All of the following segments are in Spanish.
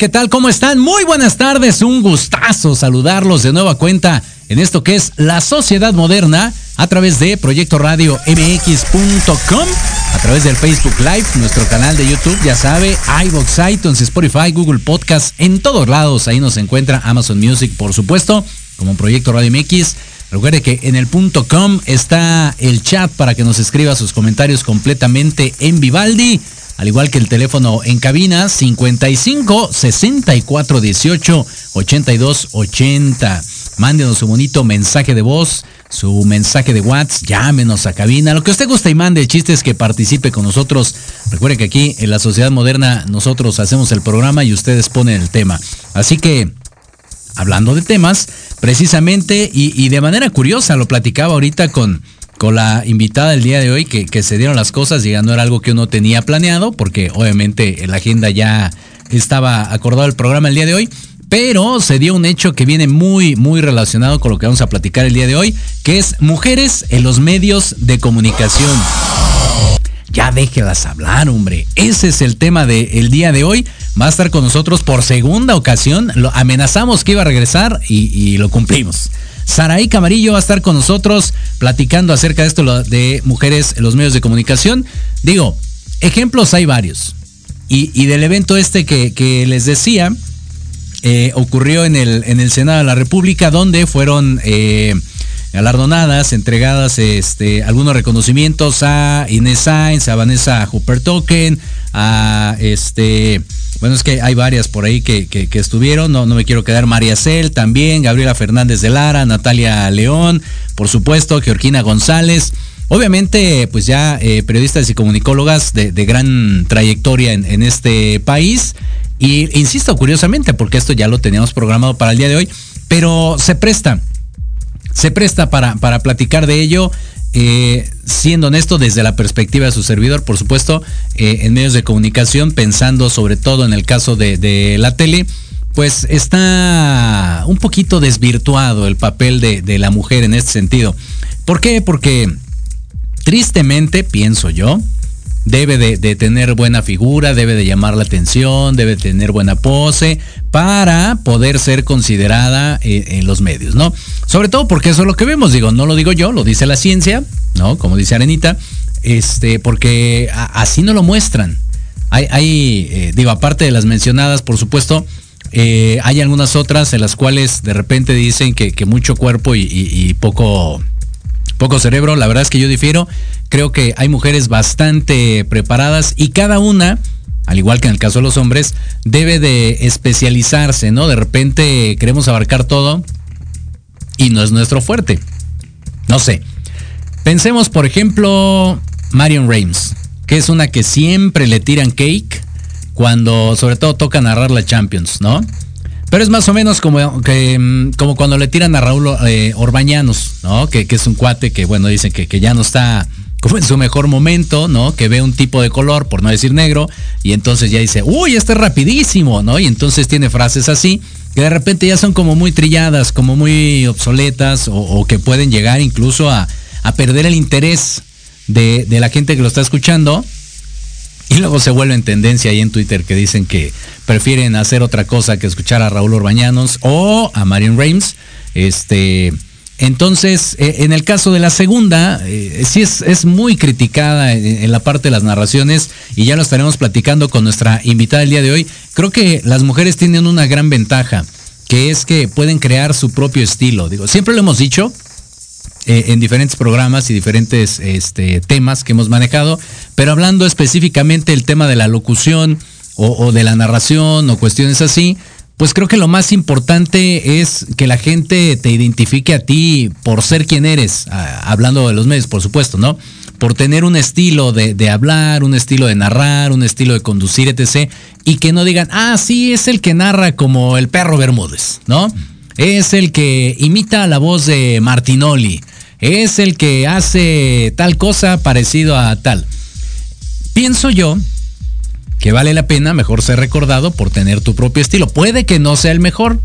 ¿qué tal? ¿Cómo están? Muy buenas tardes, un gustazo saludarlos de nueva cuenta en esto que es la sociedad moderna a través de Proyecto Radio MX.com, a través del Facebook Live, nuestro canal de YouTube, ya sabe, iVox, iTunes, Spotify, Google Podcast, en todos lados, ahí nos encuentra Amazon Music, por supuesto, como Proyecto Radio MX. Recuerde que en el punto com está el chat para que nos escriba sus comentarios completamente en Vivaldi al igual que el teléfono en cabina 55 64 18 82 80. Mándenos un bonito mensaje de voz, su mensaje de WhatsApp, llámenos a cabina, lo que usted guste y mande, el chiste es que participe con nosotros. Recuerde que aquí en la sociedad moderna nosotros hacemos el programa y ustedes ponen el tema. Así que, hablando de temas, precisamente y, y de manera curiosa, lo platicaba ahorita con con la invitada del día de hoy, que, se dieron las cosas no era algo que uno tenía planeado, porque obviamente la agenda ya estaba acordado el programa el día de hoy, pero se dio un hecho que viene muy, muy relacionado con lo que vamos a platicar el día de hoy, que es mujeres en los medios de comunicación. Ya déjelas hablar, hombre. Ese es el tema del día de hoy. Va a estar con nosotros por segunda ocasión. Lo amenazamos que iba a regresar y lo cumplimos. Saraí Camarillo va a estar con nosotros platicando acerca de esto de mujeres en los medios de comunicación. Digo, ejemplos hay varios. Y, del evento este que, les decía, eh, ocurrió en el, en el Senado de la República, donde fueron eh, galardonadas, entregadas este, algunos reconocimientos a Inés Sainz, a Vanessa Hooper Token, a este bueno, es que hay varias por ahí que, estuvieron, no, no me quiero quedar, María Cel también, Gabriela Fernández de Lara, Natalia León, por supuesto, Georgina González. Obviamente, pues ya eh, periodistas y comunicólogas de, gran trayectoria en, este país. Y insisto, curiosamente, porque esto ya lo teníamos programado para el día de hoy, pero se presta, se presta para, para platicar de ello. Eh, siendo honesto, desde la perspectiva de su servidor, por supuesto, eh, en medios de comunicación, pensando sobre todo en el caso de, la tele, pues está un poquito desvirtuado el papel de, la mujer en este sentido. ¿Por qué? Porque tristemente, pienso yo, debe de, tener buena figura, debe de llamar la atención, debe tener buena pose para poder ser considerada eh, en, los medios, ¿no? Sobre todo porque eso es lo que vemos, digo, no lo digo yo, lo dice la ciencia, ¿no? Como dice Arenita, este, porque así no lo muestran. Hay, eh, digo, aparte de las mencionadas, por supuesto, eh, hay algunas otras en las cuales de repente dicen que, mucho cuerpo y poco poco cerebro, la verdad es que yo difiero. Creo que hay mujeres bastante preparadas y cada una, al igual que en el caso de los hombres, debe de especializarse, ¿no? De repente queremos abarcar todo y no es nuestro fuerte. No sé. Pensemos, por ejemplo, Marion Reims, que es una que siempre le tiran cake cuando sobre todo toca narrar la Champions, ¿no? Pero es más o menos como, que, mm, como cuando le tiran a Raúl eh, Orbañanos, ¿no? Que, es un cuate que, bueno, dicen que, que ya no está como en su mejor momento, ¿no? Que ve un tipo de color, por no decir negro, y entonces ya dice, uy, este es rapidísimo, ¿no? Y entonces tiene frases así, que de repente ya son como muy trilladas, como muy obsoletas, o, que pueden llegar incluso a, perder el interés de, de, la gente que lo está escuchando, y luego se vuelve en tendencia ahí en Twitter que dicen que prefieren hacer otra cosa que escuchar a Raúl Orbañanos o a Marion Reims. Este, entonces, eh, en el caso de la segunda, eh, sí es, es, muy criticada en, la parte de las narraciones y ya lo estaremos platicando con nuestra invitada el día de hoy. Creo que las mujeres tienen una gran ventaja, que es que pueden crear su propio estilo. Digo, siempre lo hemos dicho, eh, en diferentes programas y diferentes este, temas que hemos manejado, pero hablando específicamente del tema de la locución o, de la narración o cuestiones así, pues creo que lo más importante es que la gente te identifique a ti por ser quien eres, hablando de los medios, por supuesto, ¿no? Por tener un estilo de, hablar, un estilo de narrar, un estilo de conducir, etc. Y que no digan, ah, sí, es el que narra como el perro Bermúdez, ¿no? Es el que imita la voz de Martinoli es el que hace tal cosa parecido a tal. Pienso yo que vale la pena mejor ser recordado por tener tu propio estilo. Puede que no sea el mejor,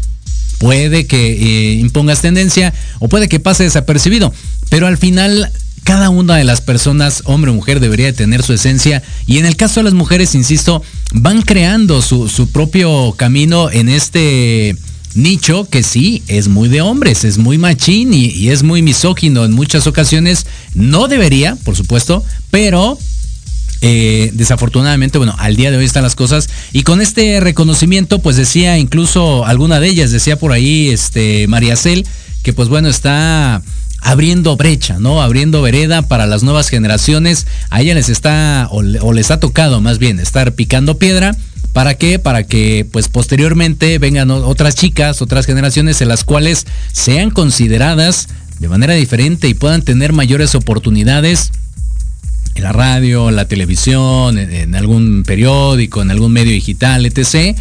puede que eh, impongas tendencia o puede que pase desapercibido, pero al final cada una de las personas, hombre o mujer, debería tener su esencia y en el caso de las mujeres, insisto, van creando su, su propio camino en este nicho que sí es muy de hombres, es muy machín y, es muy misógino en muchas ocasiones. No debería, por supuesto, pero eh, desafortunadamente, bueno, al día de hoy están las cosas. Y con este reconocimiento, pues decía incluso alguna de ellas, decía por ahí, este, María Cel, que pues bueno, está abriendo brecha, ¿no? Abriendo vereda para las nuevas generaciones. A ella les está, o les ha tocado más bien, estar picando piedra ¿Para qué? Para que pues posteriormente vengan otras chicas, otras generaciones en las cuales sean consideradas de manera diferente y puedan tener mayores oportunidades en la radio, en la televisión, en, algún periódico, en algún medio digital, etc.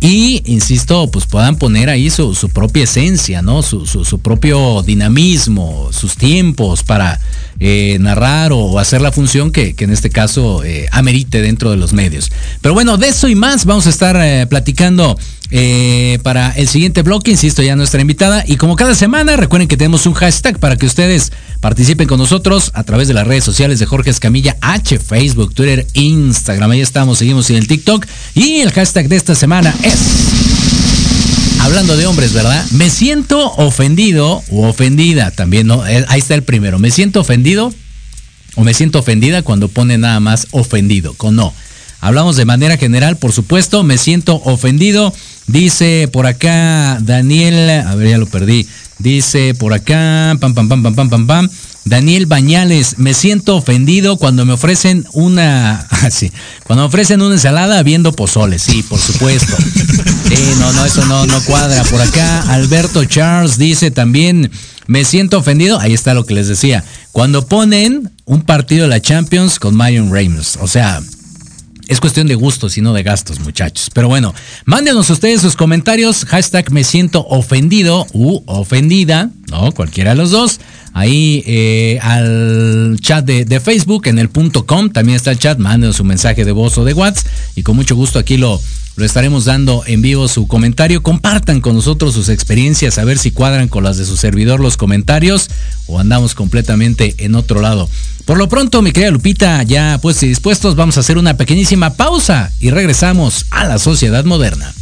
Y, insisto, pues puedan poner ahí su, propia esencia, ¿no? Su, su, propio dinamismo, sus tiempos para eh, narrar o hacer la función que, en este caso eh, amerite dentro de los medios. Pero bueno, de eso y más vamos a estar eh, platicando para el siguiente bloque, insisto, ya nuestra invitada. Y como cada semana, recuerden que tenemos un hashtag para que ustedes participen con nosotros a través de las redes sociales de Jorge Escamilla H, Facebook, Twitter, Instagram. Ahí estamos, seguimos en el TikTok. Y el hashtag de esta semana es hablando de hombres, ¿verdad? Me siento ofendido o ofendida también, ¿no? Eh, ahí está el primero. Me siento ofendido o me siento ofendida cuando pone nada más ofendido, con no. Hablamos de manera general, por supuesto, me siento ofendido. Dice por acá Daniel, a ver, ya lo perdí. Dice por acá, pam, pam, pam, pam, pam, pam, pam. Daniel Bañales, me siento ofendido cuando me ofrecen una, ah, cuando me ofrecen una ensalada viendo pozoles, sí, por supuesto. No, no, eso no, no cuadra. Por acá, Alberto Charles dice también, me siento ofendido, ahí está lo que les decía, cuando ponen un partido de la Champions con Marion Reimers, o sea, es cuestión de gustos y no de gastos, muchachos. Pero bueno, mándenos ustedes sus comentarios. Hashtag me siento ofendido u ofendida, ¿no? Cualquiera de los dos. Ahí eh, al chat de, Facebook en el punto com. También está el chat. Mándenos su mensaje de voz o de WhatsApp. Y con mucho gusto aquí lo, lo estaremos dando en vivo su comentario. Compartan con nosotros sus experiencias, a ver si cuadran con las de su servidor los comentarios o andamos completamente en otro lado. Por lo pronto, mi querida Lupita, ya pues y dispuestos, vamos a hacer una pequeñísima pausa y regresamos a la sociedad moderna.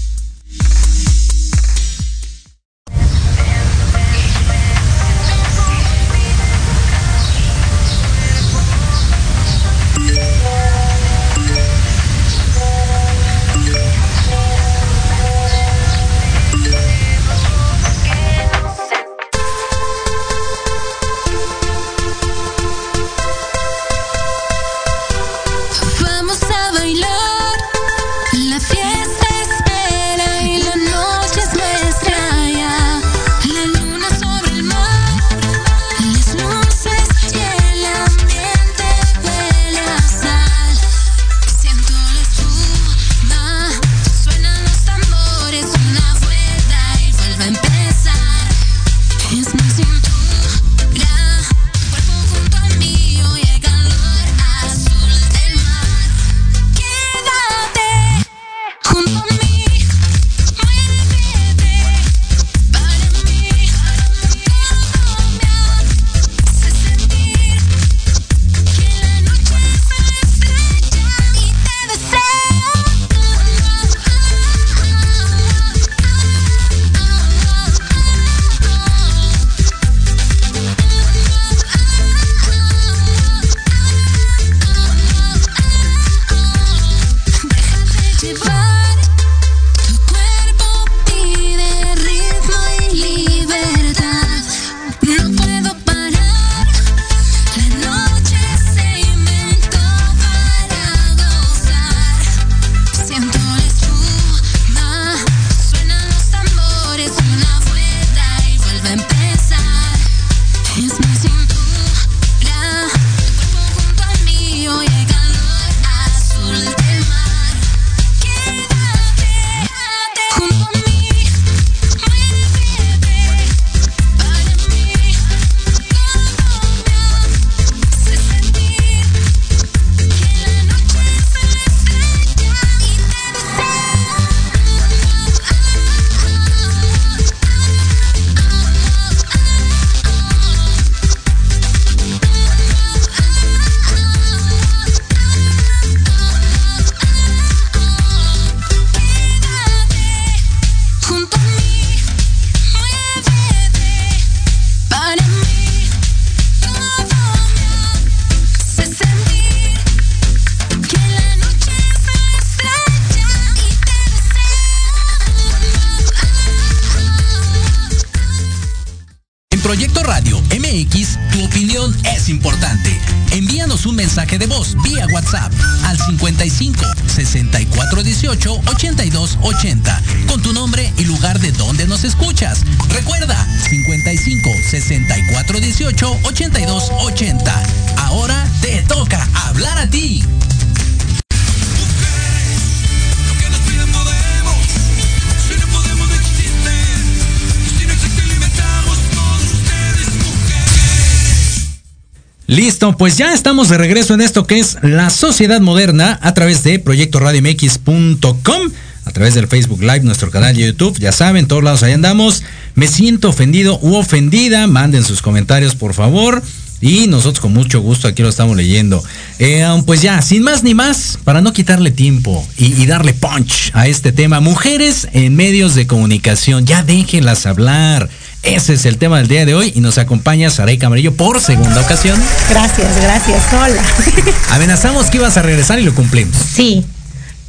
Pues ya estamos de regreso en esto que es la sociedad moderna a través de proyectoradiomx.com, a través del Facebook Live, nuestro canal de YouTube, ya saben, todos lados ahí andamos. Me siento ofendido u ofendida, manden sus comentarios por favor. Y nosotros con mucho gusto aquí lo estamos leyendo. Eh, pues ya, sin más ni más, para no quitarle tiempo y, y, darle punch a este tema, mujeres en medios de comunicación, ya déjenlas hablar. Ese es el tema del día de hoy y nos acompaña Saray Camarillo por segunda ocasión. Gracias, gracias. Hola. Amenazamos que ibas a regresar y lo cumplimos. Sí.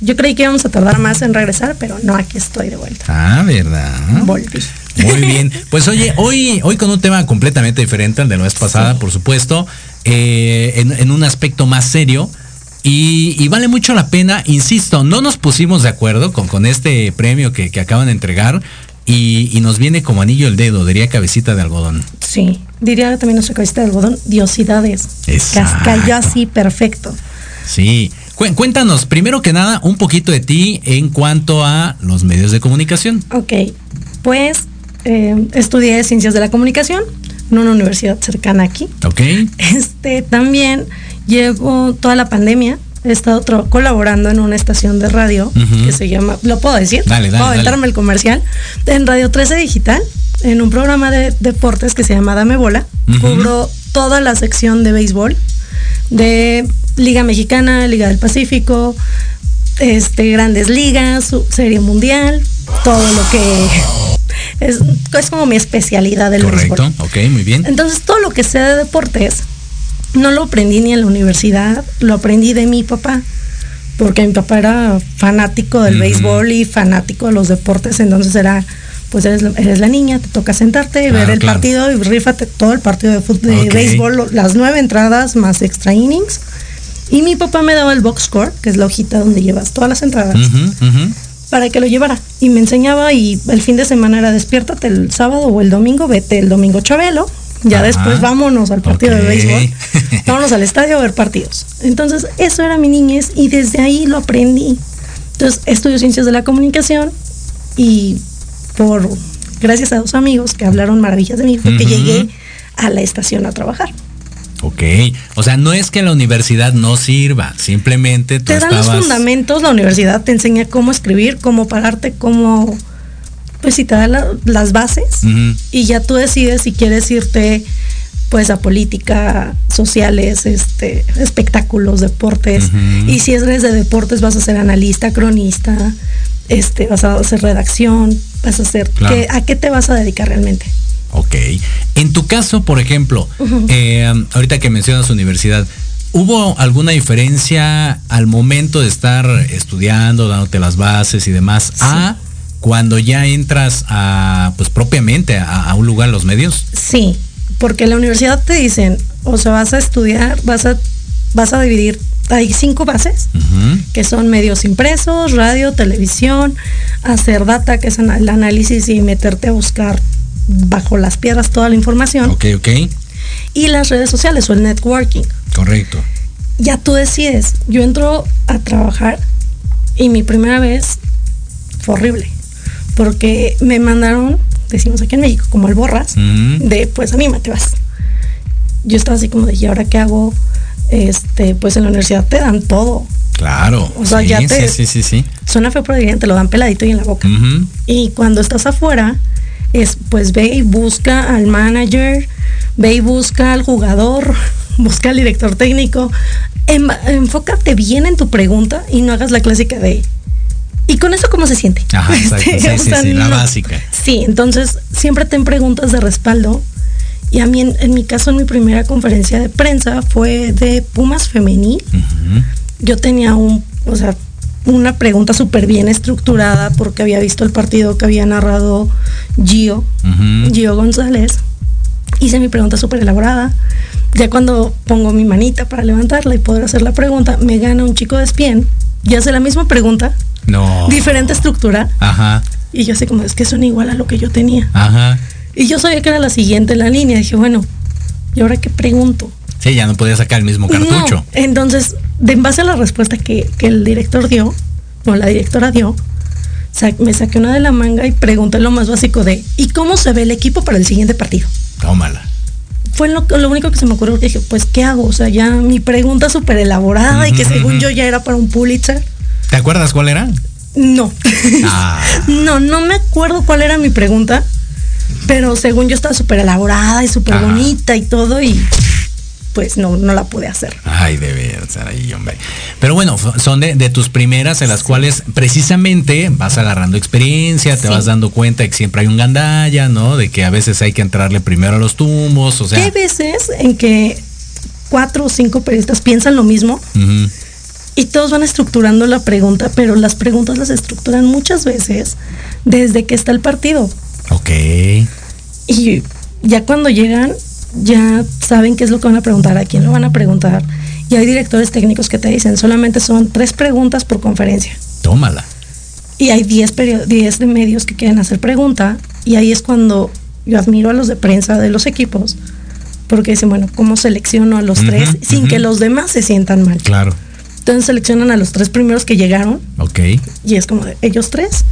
Yo creí que íbamos a tardar más en regresar, pero no, aquí estoy de vuelta. Ah, ¿verdad? Volví. Muy bien. Pues oye, hoy, hoy con un tema completamente diferente al de la vez pasada, sí. por supuesto, eh, en, en, un aspecto más serio. Y, y, vale mucho la pena, insisto, no nos pusimos de acuerdo con, con este premio que, que acaban de entregar, y, y, nos viene como anillo el dedo, diría cabecita de algodón. Sí, diría también nuestra cabecita de algodón, diosidades. Exacto. Cayó así perfecto. Sí. Cuéntanos, primero que nada, un poquito de ti en cuanto a los medios de comunicación. Ok, pues eh, estudié ciencias de la comunicación en una universidad cercana aquí. Ok. Este, también llevo toda la pandemia he estado colaborando en una estación de radio uh -huh. que se llama, ¿lo puedo decir? Dale, dale, ¿Puedo aventarme el comercial? En Radio 13 Digital, en un programa de deportes que se llama Dame Bola, uh -huh. cubro toda la sección de béisbol, de Liga Mexicana, Liga del Pacífico, este, grandes ligas, serie mundial, todo lo que es, es como mi especialidad del Correcto, béisbol. ok, muy bien. Entonces todo lo que sé de deportes no lo aprendí ni en la universidad, lo aprendí de mi papá, porque mi papá era fanático del uh -huh. béisbol y fanático de los deportes, entonces era, pues eres, eres la niña, te toca sentarte, claro, ver el claro. partido y rífate todo el partido de, fútbol, de béisbol, las nueve entradas más extra innings. Y mi papá me daba el box score, que es la hojita donde llevas todas las entradas. Uh -huh, uh -huh. Para que lo llevara. Y me enseñaba y el fin de semana era despiértate el sábado o el domingo, vete el domingo Chabelo, ya Ajá. después vámonos al partido okay. de béisbol, vámonos al estadio a ver partidos. Entonces, eso era mi niñez y desde ahí lo aprendí. Entonces, estudio ciencias de la comunicación y por gracias a dos amigos que hablaron maravillas de mí fue uh -huh. que llegué a la estación a trabajar. Ok, o sea, no es que la universidad no sirva, simplemente tú te dan estabas... los fundamentos, la universidad te enseña cómo escribir, cómo pararte, cómo pues si te da la, las bases uh -huh. y ya tú decides si quieres irte pues a política, sociales, este, espectáculos, deportes. Uh -huh. Y si eres de deportes vas a ser analista, cronista, este, vas a hacer redacción, vas a hacer claro. ¿qué, a qué te vas a dedicar realmente. Ok. En tu caso, por ejemplo, uh -huh. eh, ahorita que mencionas universidad, ¿Hubo alguna diferencia al momento de estar estudiando, dándote las bases y demás, sí. a cuando ya entras a, pues propiamente a, a, un lugar los medios? Sí, porque en la universidad te dicen, o sea, vas a estudiar, vas a, vas a dividir, hay cinco bases, uh -huh. que son medios impresos, radio, televisión, hacer data, que es el análisis y meterte a buscar bajo las piedras toda la información. Ok, ok. Y las redes sociales o el networking. Correcto. Ya tú decides, yo entro a trabajar y mi primera vez fue horrible porque me mandaron, decimos aquí en México, como el borras, uh -huh. de pues a mí te vas. Yo estaba así como de, ¿y ahora qué hago? Este, pues en la universidad te dan todo. Claro. O sea, sí, ya te. Sí, sí, sí. Suena feo, pero te lo dan peladito y en la boca. Uh -huh. Y cuando estás afuera, es pues ve y busca al manager, ve y busca al jugador, busca al director técnico. En, enfócate bien en tu pregunta y no hagas la clásica de ¿Y con eso cómo se siente? Ajá, exacto. Sí, sí, sea, sí, la no. básica. Sí, entonces siempre ten preguntas de respaldo. Y a mí, en, en, mi caso, en mi primera conferencia de prensa fue de Pumas Femenil. Uh -huh. Yo tenía un, o sea, una pregunta súper bien estructurada porque había visto el partido que había narrado Gio, uh -huh. Gio González. Hice mi pregunta súper elaborada ya cuando pongo mi manita para levantarla y poder hacer la pregunta, me gana un chico de espien y hace la misma pregunta. No. Diferente estructura. Ajá. Y yo así como, es que son igual a lo que yo tenía. Ajá. Y yo sabía que era la siguiente en la línea. Dije, bueno, ¿y ahora qué pregunto? Sí, ya no podía sacar el mismo cartucho. No. Entonces, de en base a la respuesta que, que el director dio, o la directora dio, sa- me saqué una de la manga y pregunté lo más básico de, ¿y cómo se ve el equipo para el siguiente partido? Tómala. Fue lo, lo único que se me ocurrió que dije, pues, ¿qué hago? O sea, ya mi pregunta súper elaborada y que según yo ya era para un Pulitzer. ¿Te acuerdas cuál era? No. Ah. no, no me acuerdo cuál era mi pregunta, pero según yo estaba súper elaborada y súper bonita y todo y pues no, no la pude hacer. Ay, debe ser ahí, hombre. Pero bueno, son de, de tus primeras en las cuales precisamente vas agarrando experiencia, te Sí. vas dando cuenta de que siempre hay un gandalla, ¿no? De que a veces hay que entrarle primero a los tumbos, o sea. hay veces en que cuatro o cinco periodistas piensan lo mismo y todos van estructurando la pregunta, pero las preguntas las estructuran muchas veces desde que está el partido. Ok. Y ya cuando llegan, ya saben qué es lo que van a preguntar, a quién lo van a preguntar. Y hay directores técnicos que te dicen, solamente son tres preguntas por conferencia. Tómala. Y hay 10 perio- 10 de medios que quieren hacer pregunta. Y ahí es cuando yo admiro a los de prensa de los equipos. Porque dicen, bueno, ¿cómo selecciono a los tres sin que los demás se sientan mal? Claro. Entonces seleccionan a los tres primeros que llegaron Ok. y es como de ellos tres.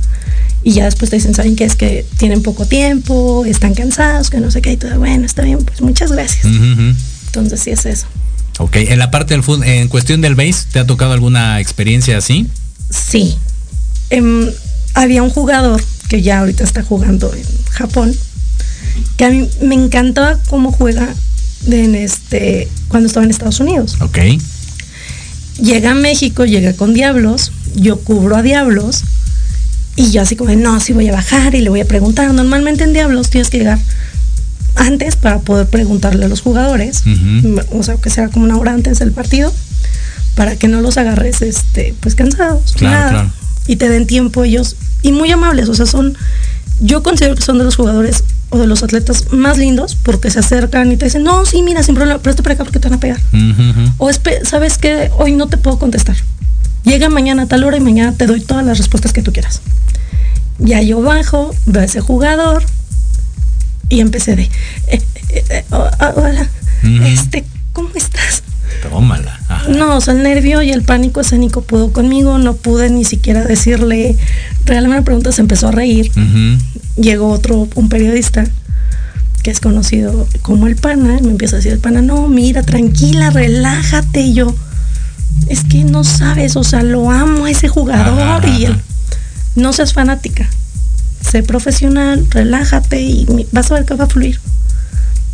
Y ya después te dicen, ¿saben qué? Es que tienen poco tiempo, están cansados, que no sé qué. Y todo, bueno, está bien, pues muchas gracias. Entonces sí es eso. Ok. En la parte del fútbol, en cuestión del base, ¿te ha tocado alguna experiencia así? Sí. Em, había un jugador que ya ahorita está jugando en Japón, que a mí me encantaba cómo juega en este, cuando estaba en Estados Unidos. Ok. Llega a México, llega con Diablos, yo cubro a Diablos y yo así como, no, sí voy a bajar y le voy a preguntar. Normalmente en Diablos tienes que llegar antes para poder preguntarle a los jugadores, o sea, que sea como una hora antes del partido, para que no los agarres este, pues cansados, Claro, nada, claro. y te den tiempo ellos, y muy amables, o sea, son, yo considero que son de los jugadores o de los atletas más lindos porque se acercan y te dicen, no, sí, mira, sin problema, presta para acá porque te van a pegar. Ujú, ujú. O sabes que hoy no te puedo contestar. Llega mañana a tal hora y mañana te doy todas las respuestas que tú quieras. Ya yo bajo, veo a ese jugador y empecé de, eh, eh, eh, oh, ah, hola, este, ¿cómo estás? Tómala. Ajá. No, o sea, el nervio y el pánico escénico pudo conmigo, no pude ni siquiera decirle, regalarme una pregunta, se empezó a reír. Llegó otro, un periodista que es conocido como el pana, y me empieza a decir el pana, no, mira, tranquila, relájate. Y yo, es que no sabes, o sea, lo amo a ese jugador Ajá, y él, no seas fanática, sé profesional, relájate y vas a ver que va a fluir.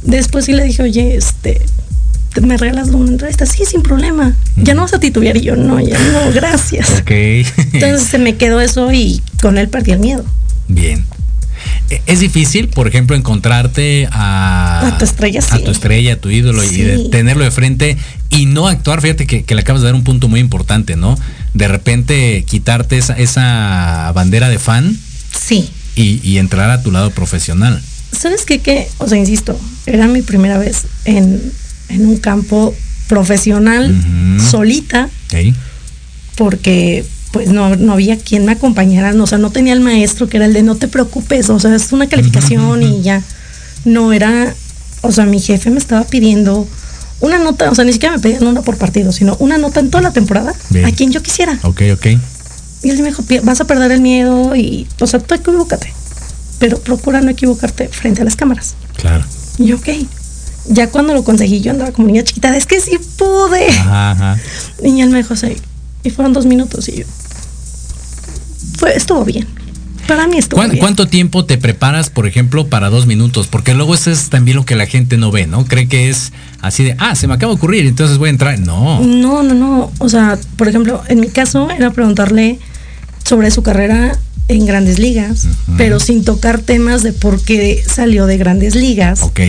Después sí le dije, oye, este, ¿te- ¿me regalas una entrevista? Sí, sin problema. Ya no vas a titubear y yo, no, ya no, gracias. Ok. Entonces se me quedó eso y con él perdí el miedo. Bien. E- Es difícil, por ejemplo, encontrarte a, A tu estrella, a tu estrella, a tu ídolo y de tenerlo de frente y no actuar. Fíjate que, que le acabas de dar un punto muy importante, ¿no? De repente quitarte esa, esa bandera de fan Sí. y, y entrar a tu lado profesional. ¿Sabes qué? Que, o sea, insisto, era mi primera vez en, en un campo profesional, solita, ¿ok? porque pues no, no había quien me acompañara, no, o sea, no tenía el maestro que era el de no te preocupes, o sea, es una calificación y ya. No era, o sea, mi jefe me estaba pidiendo una nota, o sea, ni siquiera me pedían una por partido, sino una nota en toda la temporada Bien. a quien yo quisiera. Ok, ok. Y él me dijo, "Pi- vas a perder el miedo y, o sea, tú equivócate, pero procura no equivocarte frente a las cámaras. Claro. Y yo, ok. Ya cuando lo conseguí, yo andaba como niña chiquita, es que sí pude. Ajá, ajá. Y él me dijo, sí. Y fueron dos minutos y yo. Fue, estuvo bien. Para mí estuvo ¿Cuán- bien. ¿Cuánto tiempo te preparas, por ejemplo, para dos minutos? Porque luego eso es también lo que la gente no ve, ¿no? Cree que es así de, ah, se me acaba de ocurrir, entonces voy a entrar. No. No, no, no. O sea, por ejemplo, en mi caso era preguntarle sobre su carrera en grandes ligas, pero sin tocar temas de por qué salió de grandes ligas. Ok,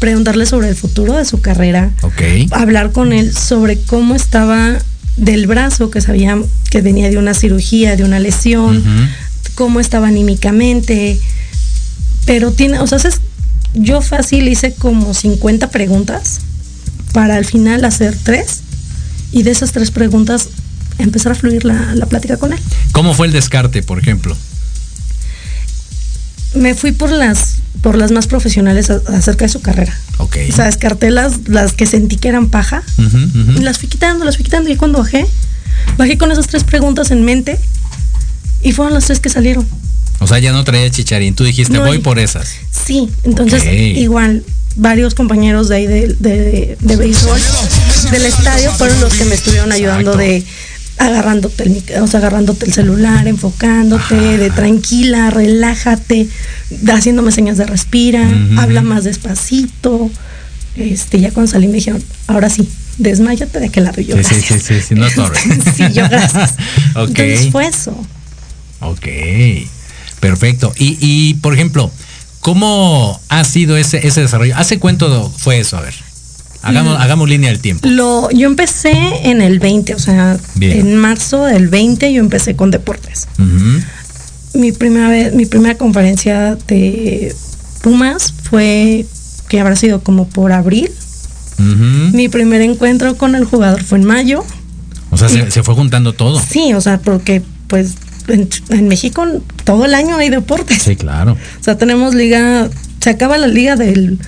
Preguntarle sobre el futuro de su carrera. ok. hablar con él sobre cómo estaba del brazo, que sabía que venía de una cirugía, de una lesión, cómo estaba anímicamente. Pero tiene, o sea, es- yo fácil hice como 50 preguntas para al final hacer tres y de esas tres preguntas empezar a fluir la, la plática con él. ¿Cómo fue el descarte, por ejemplo? Me fui por las por las más profesionales a- acerca de su carrera. Ok. O sea, descarté las, las que sentí que eran paja y las fui quitando, las fui quitando y cuando bajé, bajé con esas tres preguntas en mente y fueron las tres que salieron. O sea, ya no traía chicharín. Tú dijiste, No, voy por esas. Sí, entonces igual varios compañeros de ahí de, de, de béisbol del estadio fueron los que me estuvieron ayudando Exacto. de agarrándote el, o sea, agarrándote el celular, enfocándote, de tranquila, relájate, haciéndome señas de respira, habla más despacito. Este, ya cuando salí me dijeron, ahora sí, desmayate de aquel lado y yo. Sí, "Gracias". sí, sí, sí, no sí, yo gracias. Ok. Entonces fue eso. Ok, perfecto. Y, y, por ejemplo, ¿cómo ha sido ese, ese desarrollo? ¿Hace cuánto fue eso? A ver, hagamos, hagamos línea del tiempo. Lo, yo empecé en el 20, o sea, Bien. en marzo del 20 yo empecé con deportes. Mi primera vez, mi primera conferencia de Pumas fue que habrá sido como por abril. Mi primer encuentro con el jugador fue en mayo. O sea, se, se fue juntando todo. Sí, o sea, porque pues en, en México todo el año hay deportes. Sí, claro. O sea, tenemos liga, se acaba la liga del,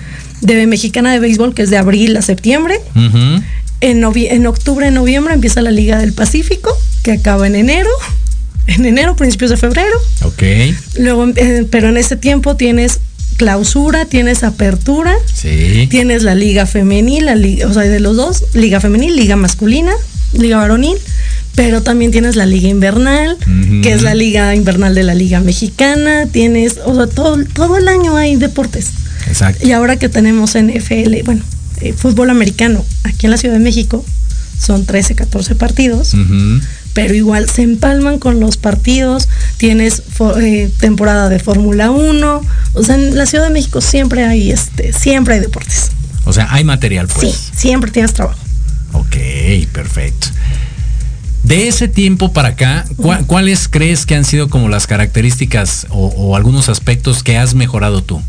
de mexicana de béisbol que es de abril a septiembre. Ujú. En, novie- en octubre, noviembre empieza la Liga del Pacífico, que acaba en enero. En enero, principios de febrero. Ok, Luego, eh, pero en ese tiempo tienes clausura, tienes apertura, sí. tienes la liga femenil, la liga, o sea, de los dos, liga femenil, liga masculina, liga varonil, pero también tienes la liga invernal, que es la liga invernal de la liga mexicana, tienes, o sea, todo, todo el año hay deportes. Exacto. Y ahora que tenemos NFL, bueno, eh, fútbol americano aquí en la Ciudad de México, son 13, 14 partidos, pero igual se empalman con los partidos, tienes eh, temporada de Fórmula 1, o sea, en la Ciudad de México siempre hay, este, siempre hay deportes. O sea, hay material, pues. Sí, siempre tienes trabajo. Ok, perfecto. De ese tiempo para acá, ¿cuá- ¿cuáles crees que han sido como las características o, o algunos aspectos que has mejorado tú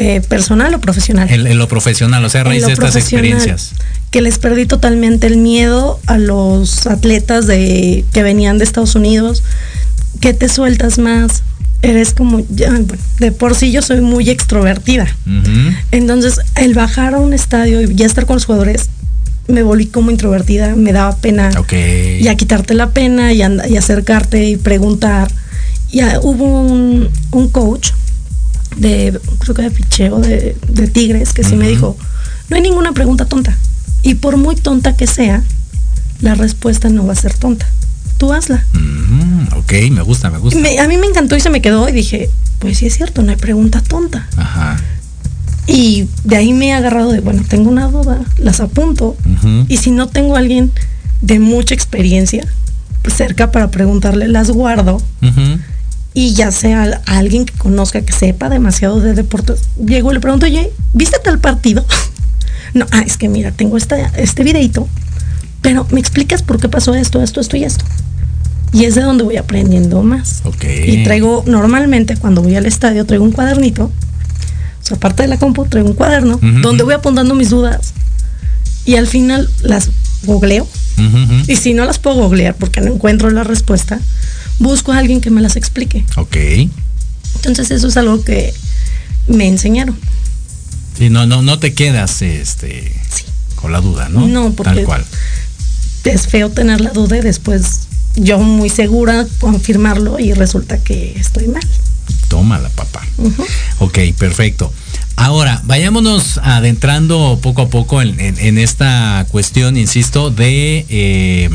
Eh, personal o profesional. en, en lo profesional, o sea, a raíz de estas experiencias? Que les perdí totalmente el miedo a los atletas de que venían de Estados Unidos, que te sueltas más, eres como, ya, bueno, de por sí yo soy muy extrovertida. Entonces, el bajar a un estadio y ya estar con los jugadores, me volví como introvertida, me daba pena. Ok. Y a quitarte la pena y, and- y acercarte y preguntar. Ya hubo un, un coach de, creo que de picheo de, de Tigres, que sí me dijo, no hay ninguna pregunta tonta. Y por muy tonta que sea, la respuesta no va a ser tonta. Tú hazla. Mm, ok, me gusta, me gusta. Me- a mí me encantó y se me quedó y dije, pues sí es cierto, no hay pregunta tonta. Ajá. Y de ahí me he agarrado de, bueno, tengo una duda, las apunto. Y si no tengo a alguien de mucha experiencia cerca para preguntarle, las guardo. Y ya sea a alguien que conozca, que sepa demasiado de deportes, llego y le pregunto, oye, ¿viste tal partido? no, ah, es que mira, tengo esta, este videito, pero ¿me explicas por qué pasó esto, esto, esto y esto? Y es de donde voy aprendiendo más. Ok. Y traigo, normalmente cuando voy al estadio, traigo un cuadernito. O sea, aparte de la compu, traigo un cuaderno donde voy apuntando mis dudas. Y al final las googleo. Y si no las puedo googlear porque no encuentro la respuesta, busco a alguien que me las explique. Ok. Entonces eso es algo que me enseñaron. Sí, no, no, no te quedas este Sí. con la duda, ¿no? No, porque- Tal cual. Es feo tener la duda y después yo muy segura confirmarlo y resulta que estoy mal. Tómala, papá. Ok, perfecto. Ahora, vayámonos adentrando poco a poco en, en- en esta cuestión, insisto, de eh,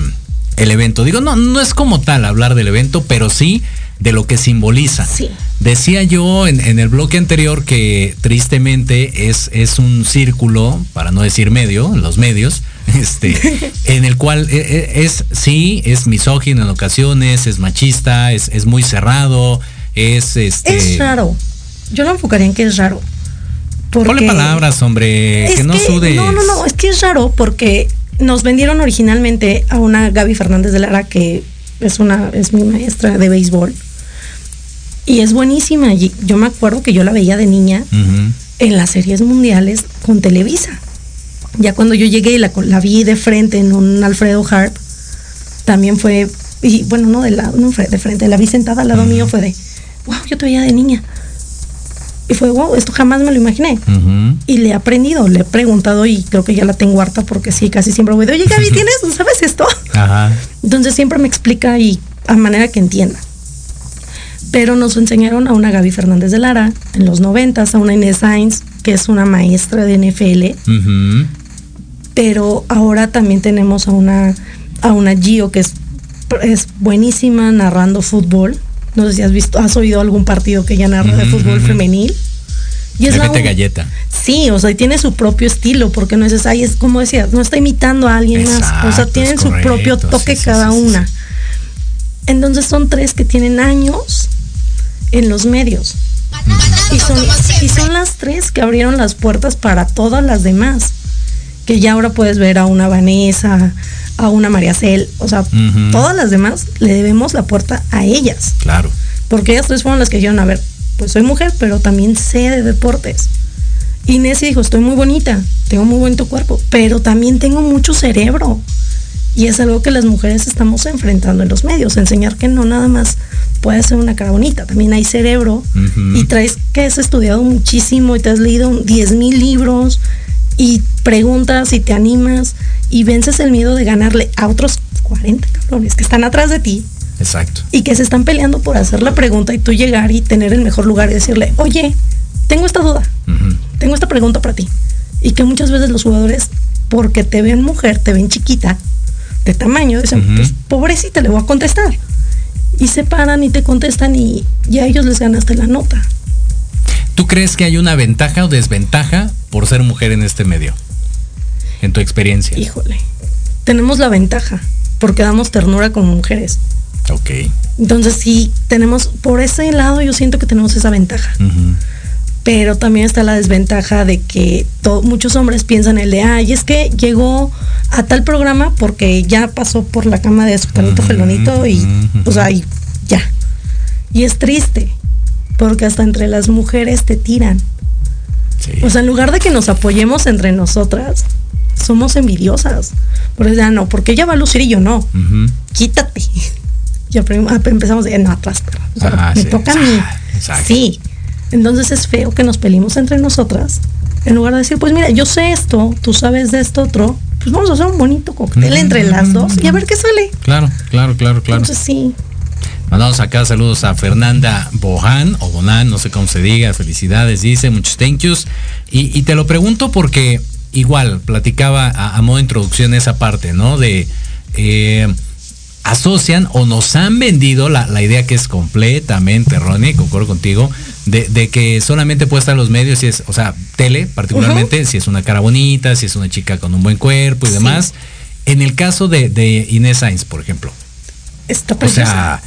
el evento. Digo, no, no es como tal hablar del evento, pero sí de lo que simboliza. Sí. Decía yo en, en el bloque anterior que tristemente es, es un círculo, para no decir medio, los medios, este, en el cual e- e- es, sí, es misógino en ocasiones, es machista, es, es muy cerrado, es este. Es raro. Yo lo enfocaría en que es raro. Ponle Porque- palabras, hombre, que no sudes. No, no, no, es que es raro porque nos vendieron originalmente a una Gaby Fernández de Lara que es una es mi maestra de béisbol. Y es buenísima. y Yo me acuerdo que yo la veía de niña en las series mundiales con Televisa. Ya cuando yo llegué y la, la vi de frente en un Alfredo Harp, también fue, y bueno, no de lado, no de frente, la vi sentada al lado mío, fue de, wow, yo te veía de niña. Y fue, wow, esto jamás me lo imaginé. Y le he aprendido, le he preguntado y creo que ya la tengo harta porque sí, casi siempre voy de, oye Gaby, ¿tienes? ¿Sabes esto? Entonces siempre me explica y a manera que entienda. Pero nos enseñaron a una Gaby Fernández de Lara en los noventas, a una Inés Sainz, que es una maestra de NFL. Pero ahora también tenemos a una, a una Gio que es, es buenísima narrando fútbol no sé si has visto, has oído algún partido que ella narra de fútbol femenil. Y es la galleta. Sí, o sea, y tiene su propio estilo, porque no es, ahí es como decías, no está imitando a alguien más. O sea, tienen su propio toque cada una. Entonces son tres que tienen años en los medios. Y son, y son las tres que abrieron las puertas para todas las demás. Que ya ahora puedes ver a una Vanessa, a una María Cel, o sea, todas las demás le debemos la puerta a ellas. Claro. Porque ellas tres fueron las que dijeron, a ver, pues soy mujer, pero también sé de deportes. Inés dijo, estoy muy bonita, tengo muy bonito cuerpo, pero también tengo mucho cerebro. Y es algo que las mujeres estamos enfrentando en los medios, enseñar que no nada más puede ser una cara bonita, también hay cerebro y traes que has estudiado muchísimo y te has leído 10 mil libros y preguntas y te animas y vences el miedo de ganarle a otros 40 cabrones que están atrás de ti. Exacto. Y que se están peleando por hacer la pregunta y tú llegar y tener el mejor lugar y decirle, oye, tengo esta duda, tengo esta pregunta para ti. Y que muchas veces los jugadores, porque te ven mujer, te ven chiquita, de tamaño, dicen, pues pobrecita, le voy a contestar. Y se paran y te contestan y ya a ellos les ganaste la nota. ¿Tú crees que hay una ventaja o desventaja por ser mujer en este medio? En tu experiencia. Híjole. Tenemos la ventaja porque damos ternura como mujeres. Ok. Entonces sí, tenemos, por ese lado yo siento que tenemos esa ventaja. Pero también está la desventaja de que muchos hombres piensan el de, ay, es que llegó a tal programa porque ya pasó por la cama de su panito felonito y, pues ahí, ya. Y es triste, porque hasta entre las mujeres te tiran. O sea, en lugar de que nos apoyemos entre nosotras, somos envidiosas. Por eso, no, porque ella va a lucir y yo no. Quítate. Y ah, empezamos de, no, atrás, me toca a mí. Sí. Entonces es feo que nos pelimos entre nosotras. En lugar de decir, pues mira, yo sé esto, tú sabes de esto otro, pues vamos a hacer un bonito cóctel entre las dos y a ver qué sale. Claro, claro, claro, claro. Entonces sí. Mandamos acá saludos a Fernanda Bohan o Bonan, no sé cómo se diga, felicidades, dice, muchos thank yous. Y, te lo pregunto porque igual platicaba a, modo de introducción esa parte, ¿no? De eh, asocian o nos han vendido la, idea que es completamente errónea, y concuerdo contigo, de, que solamente puede estar en los medios si es, o sea, tele particularmente, si es una cara bonita, si es una chica con un buen cuerpo y demás. En el caso de, de Inés Sainz, por ejemplo. Está preciosa. O sea,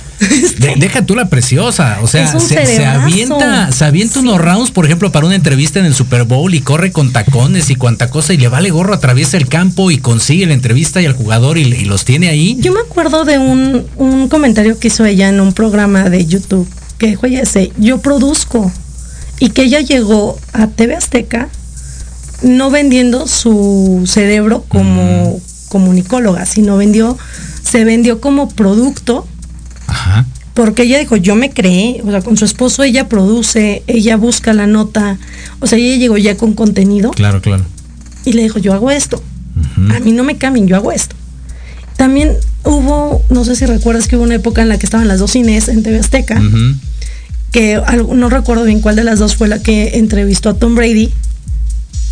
deja tú la preciosa. O sea, se, avienta, se avienta unos rounds, por ejemplo, para una entrevista en el Super Bowl y corre con tacones y cuanta cosa y le vale gorro, atraviesa el campo y consigue la entrevista y al jugador y, los tiene ahí. Yo me acuerdo de un, un, comentario que hizo ella en un programa de YouTube que dijo yo produzco y que ella llegó a TV Azteca no vendiendo su cerebro como comunicóloga, sino vendió, se vendió como producto porque ella dijo, yo me creé, o sea, con su esposo ella produce, ella busca la nota, o sea, ella llegó ya con contenido. Claro, claro. Y le dijo, yo hago esto. A mí no me cambien, yo hago esto. También hubo, no sé si recuerdas que hubo una época en la que estaban las dos cines en TV Azteca, que no recuerdo bien cuál de las dos fue la que entrevistó a Tom Brady,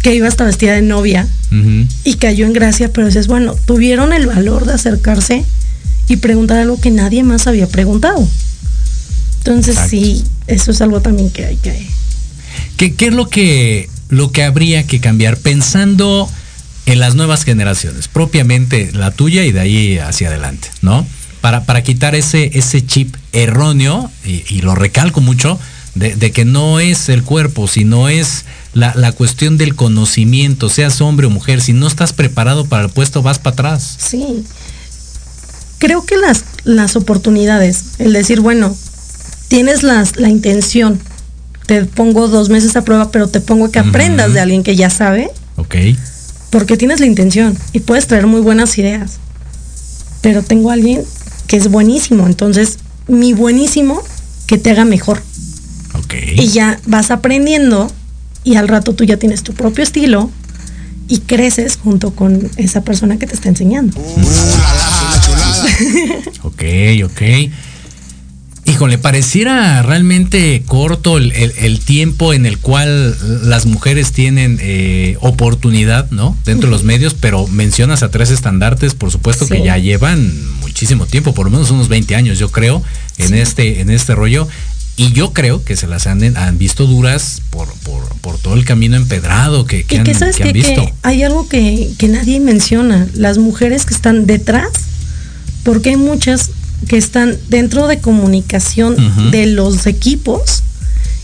que iba hasta vestida de novia y cayó en gracia, pero dices, bueno, tuvieron el valor de acercarse y preguntar algo que nadie más había preguntado. Entonces sí, eso es algo también que hay que... ¿Qué, qué es lo que, lo que habría que cambiar pensando en las nuevas generaciones, propiamente la tuya y de ahí hacia adelante, ¿no? Para, para quitar ese, ese chip erróneo, y, lo recalco mucho, de, de, que no es el cuerpo, sino es la, la, cuestión del conocimiento, seas hombre o mujer, si no estás preparado para el puesto, vas para atrás. Sí, creo que las, las oportunidades, el decir, bueno, tienes las, la intención, te pongo dos meses a prueba, pero te pongo que aprendas de alguien que ya sabe. Ok. porque tienes la intención y puedes traer muy buenas ideas. Pero tengo a alguien que es buenísimo, entonces mi buenísimo que te haga mejor. Ok. Y ya vas aprendiendo y al rato tú ya tienes tu propio estilo y creces junto con esa persona que te está enseñando. Ok, ok. Híjole, pareciera realmente corto el, el- el tiempo en el cual las mujeres tienen eh, oportunidad, ¿no? Dentro de los medios, pero mencionas a tres estandartes, por supuesto que ya llevan muchísimo tiempo, por lo menos unos 20 años, yo creo, en este, en este rollo. Y yo creo que se las han, han visto duras por, por, por todo el camino empedrado que, que y han, que sabes que han visto. hay algo que, que nadie menciona, las mujeres que están detrás, porque hay muchas que están dentro de comunicación de los equipos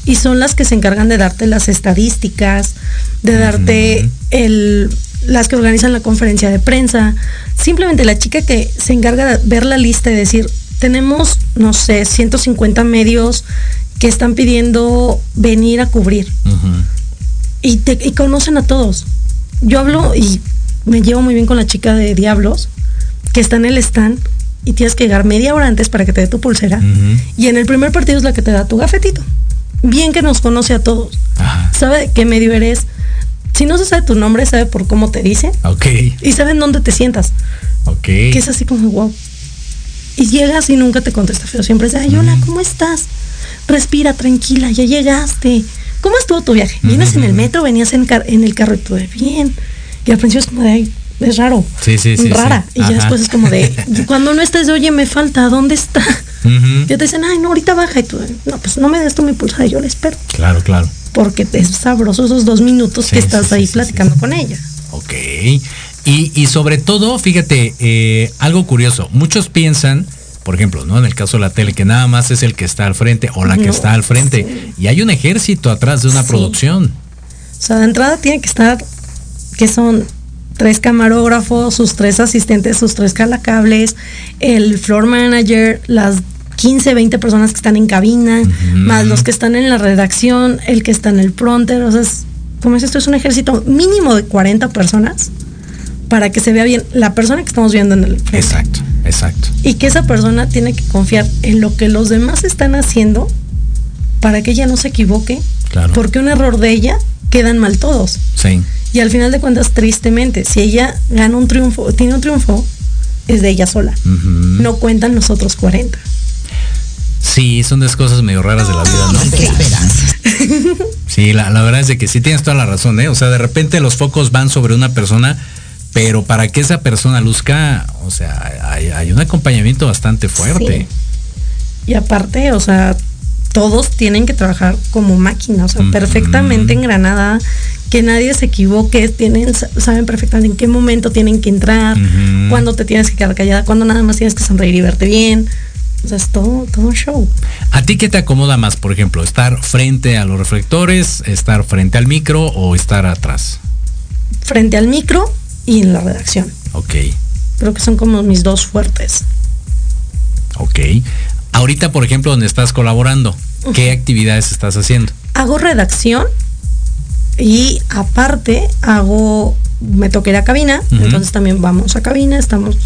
y son las que se encargan de darte las estadísticas, de darte el las que organizan la conferencia de prensa, simplemente la chica que se encarga de ver la lista y decir, tenemos, no sé, 150 medios que están pidiendo venir a cubrir Ujú. y, te, y conocen a todos. Yo hablo y me llevo muy bien con la chica de Diablos, que está en el stand y tienes que llegar media hora antes para que te dé tu pulsera. Y en el primer partido es la que te da tu gafetito. Bien que nos conoce a todos. Ajá. Sabe qué medio eres. Si no se sabe tu nombre, sabe por cómo te dice. Ok, Y sabe en dónde te sientas. ok. Que es así como, wow. Y llegas y nunca te contesta feo. Siempre es, ay, hola, ¿cómo estás? Respira, tranquila, ya llegaste. ¿Cómo estuvo tu viaje? ¿Vienes en el metro? ¿Venías en, car- en el carro y todo bien? Y al principio es como de, ay, es raro. Sí, sí, sí, Rara. sí. Y ya después es como de, cuando no estés, de, oye, me falta, ¿dónde está? Ujú. Ya te dicen, ay, no, ahorita baja. Y tú, no, pues no me des tú mi pulsada, yo la espero. Claro, claro. Porque es sabroso esos dos minutos Sí, que estás sí, ahí platicando con ella. Ok. Y, y sobre todo, fíjate, eh, algo curioso. Muchos piensan, por ejemplo, ¿no? En el caso de la tele, que nada más es el que está al frente o la que No, está al frente. Y hay un ejército atrás de una Sí. producción. O sea, de entrada tiene que estar, que son tres camarógrafos, sus tres asistentes, sus tres calacables, el floor manager, las 15, 20 personas que están en cabina, más los que están en la redacción, el que está en el pronter. O sea, es, como es esto, es un ejército mínimo de 40 personas para que se vea bien la persona que estamos viendo en el frente. Exacto, exacto. Y que esa persona tiene que confiar en lo que los demás están haciendo para que ella no se equivoque. Claro. Porque un error de ella quedan mal todos. Sí. Y al final de cuentas, tristemente, si ella gana un triunfo, tiene un triunfo, es de ella sola. No cuentan los otros 40. Sí, son de esas cosas medio raras de la vida, ¿no? ¿Qué esperas? Sí, la, la verdad es de que sí tienes toda la razón, ¿eh? O sea, de repente los focos van sobre una persona, pero para que esa persona luzca, o sea, hay, hay un acompañamiento bastante fuerte. Y aparte, o sea, todos tienen que trabajar como máquina, o sea, perfectamente engranada, que nadie se equivoque, tienen, saben perfectamente en qué momento tienen que entrar, cuándo te tienes que quedar callada, cuándo nada más tienes que sonreír y verte bien. O sea, es todo, todo un show. ¿A ti qué te acomoda más, por ejemplo? ¿Estar frente a los reflectores, estar frente al micro o estar atrás? Frente al micro y en la redacción. Ok, Creo que son como mis dos fuertes. ok. Ahorita, por ejemplo, donde estás colaborando, ¿qué actividades estás haciendo? hago redacción y aparte hago, me toqué ir a cabina, entonces también vamos a cabina, estamos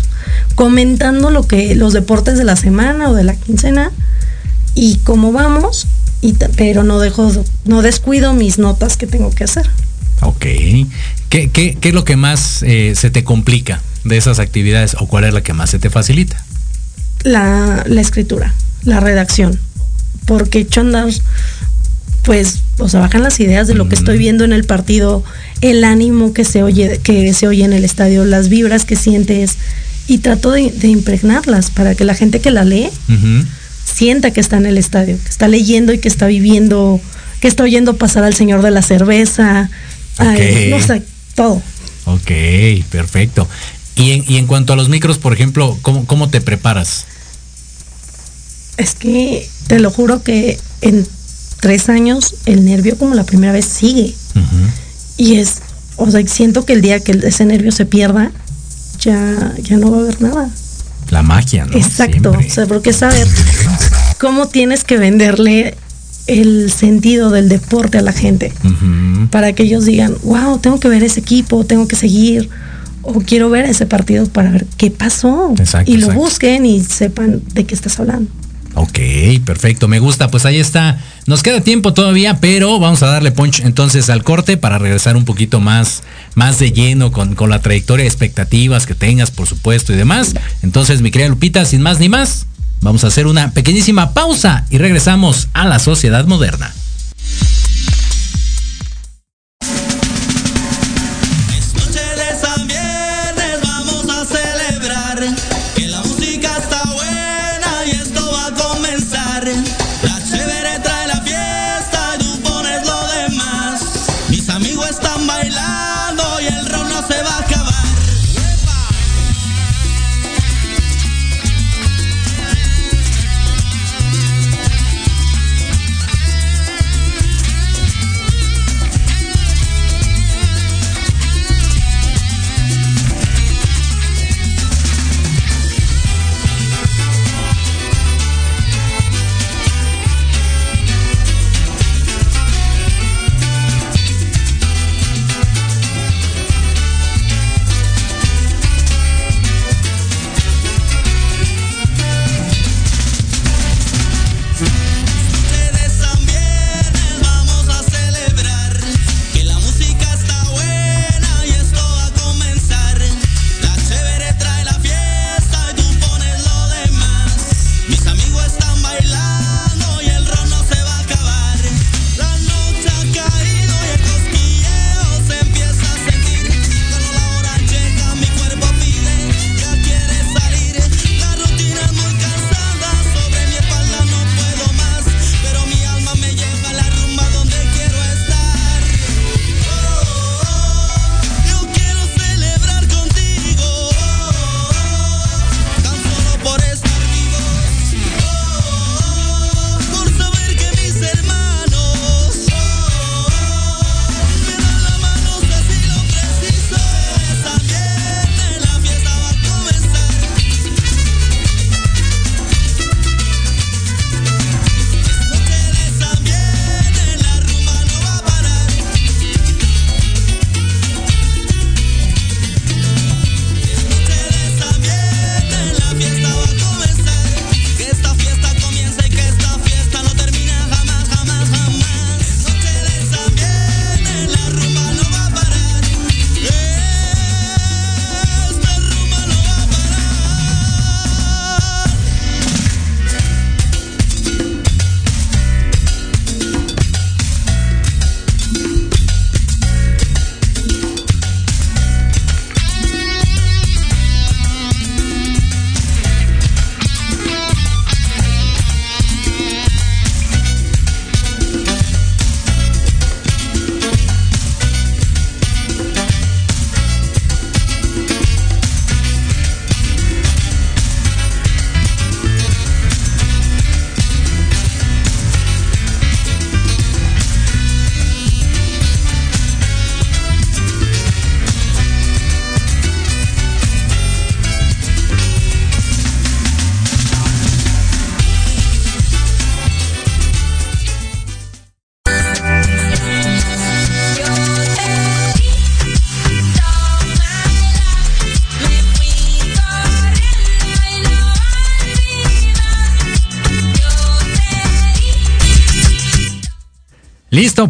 comentando lo que los deportes de la semana o de la quincena y cómo vamos, y, pero no dejo, no descuido mis notas que tengo que hacer. Ok. ¿Qué, qué, qué es lo que más eh, se te complica de esas actividades o cuál es la que más se te facilita? La, la escritura, la redacción, porque andar, pues, o sea, bajan las ideas de lo que estoy viendo en el partido, el ánimo que se oye, que se oye en el estadio, las vibras que sientes, y trato de, de impregnarlas para que la gente que la lee sienta que está en el estadio, que está leyendo y que está viviendo, que está oyendo pasar al señor de la cerveza, ay, no sé, todo. Ok, perfecto. Y en, y en cuanto a los micros, por ejemplo, ¿cómo, cómo te preparas? Es que te lo juro que en tres años el nervio como la primera vez sigue. Y es, o sea, siento que el día que ese nervio se pierda, ya, ya no va a haber nada. La magia, ¿no? Exacto. Siempre. O sea, porque saber cómo tienes que venderle el sentido del deporte a la gente. Para que ellos digan, wow, tengo que ver ese equipo, tengo que seguir, o quiero ver ese partido para ver qué pasó. y lo busquen y sepan de qué estás hablando. Ok, perfecto, me gusta. Pues ahí está. Nos queda tiempo todavía, pero vamos a darle punch entonces al corte para regresar un poquito más, más de lleno con, con la trayectoria, expectativas que tengas, por supuesto, y demás. Entonces, mi querida Lupita, sin más ni más, vamos a hacer una pequeñísima pausa y regresamos a la sociedad moderna.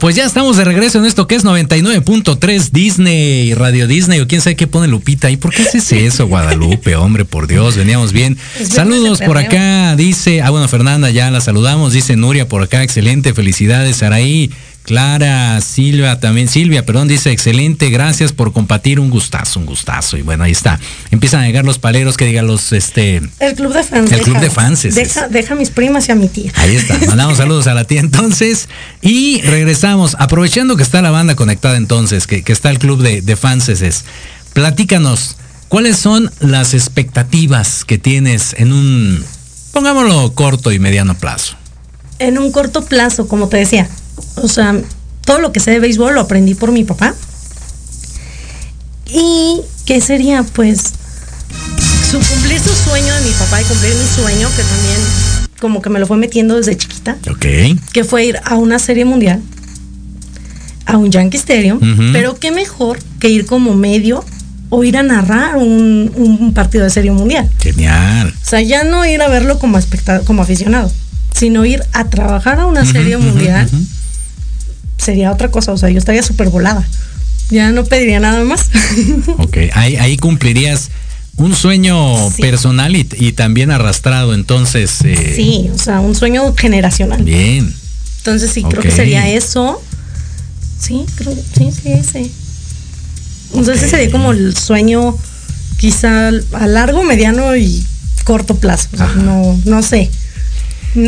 Pues ya estamos de regreso en esto que es 99.3 Disney, Radio Disney, o quién sabe qué pone Lupita ahí. ¿Por qué haces eso, Guadalupe? Hombre, por Dios, veníamos bien. Saludos por acá, dice, ah, bueno, Fernanda, ya la saludamos, dice Nuria por acá, excelente, felicidades, Araí. Clara, Silvia también, Silvia, perdón, dice excelente, gracias por compartir, un gustazo, un gustazo. Y bueno, ahí está. Empiezan a llegar los paleros que digan los, este... El club de fans. El club de fans. Deja, deja, a mis primas y a mi tía. Ahí está, mandamos saludos a la tía entonces. Y regresamos, aprovechando que está la banda conectada entonces, que, está el club de, de fans, es, platícanos, ¿cuáles son las expectativas que tienes en un, pongámoslo, corto y mediano plazo? En un corto plazo, como te decía, o sea, todo lo que sé de béisbol lo aprendí por mi papá. Y qué sería pues su cumplir su sueño de mi papá y cumplir mi sueño, que también como que me lo fue metiendo desde chiquita. Ok. Que fue ir a una serie mundial, a un Yankee Stadium, pero qué mejor que ir como medio o ir a narrar un, partido de serie mundial. Genial. O sea, ya no ir a verlo como, como aficionado, sino ir a trabajar a una serie mundial sería otra cosa. O sea, yo estaría súper volada. Ya no pediría nada más. ok, ahí, cumplirías un sueño personal y, también arrastrado, entonces. Eh, sí, o sea, un sueño generacional. Bien. Entonces sí, creo que sería eso. Sí, creo, sí, sí, ese. Entonces ese sería como el sueño quizá a largo, mediano y corto plazo. no, no sé.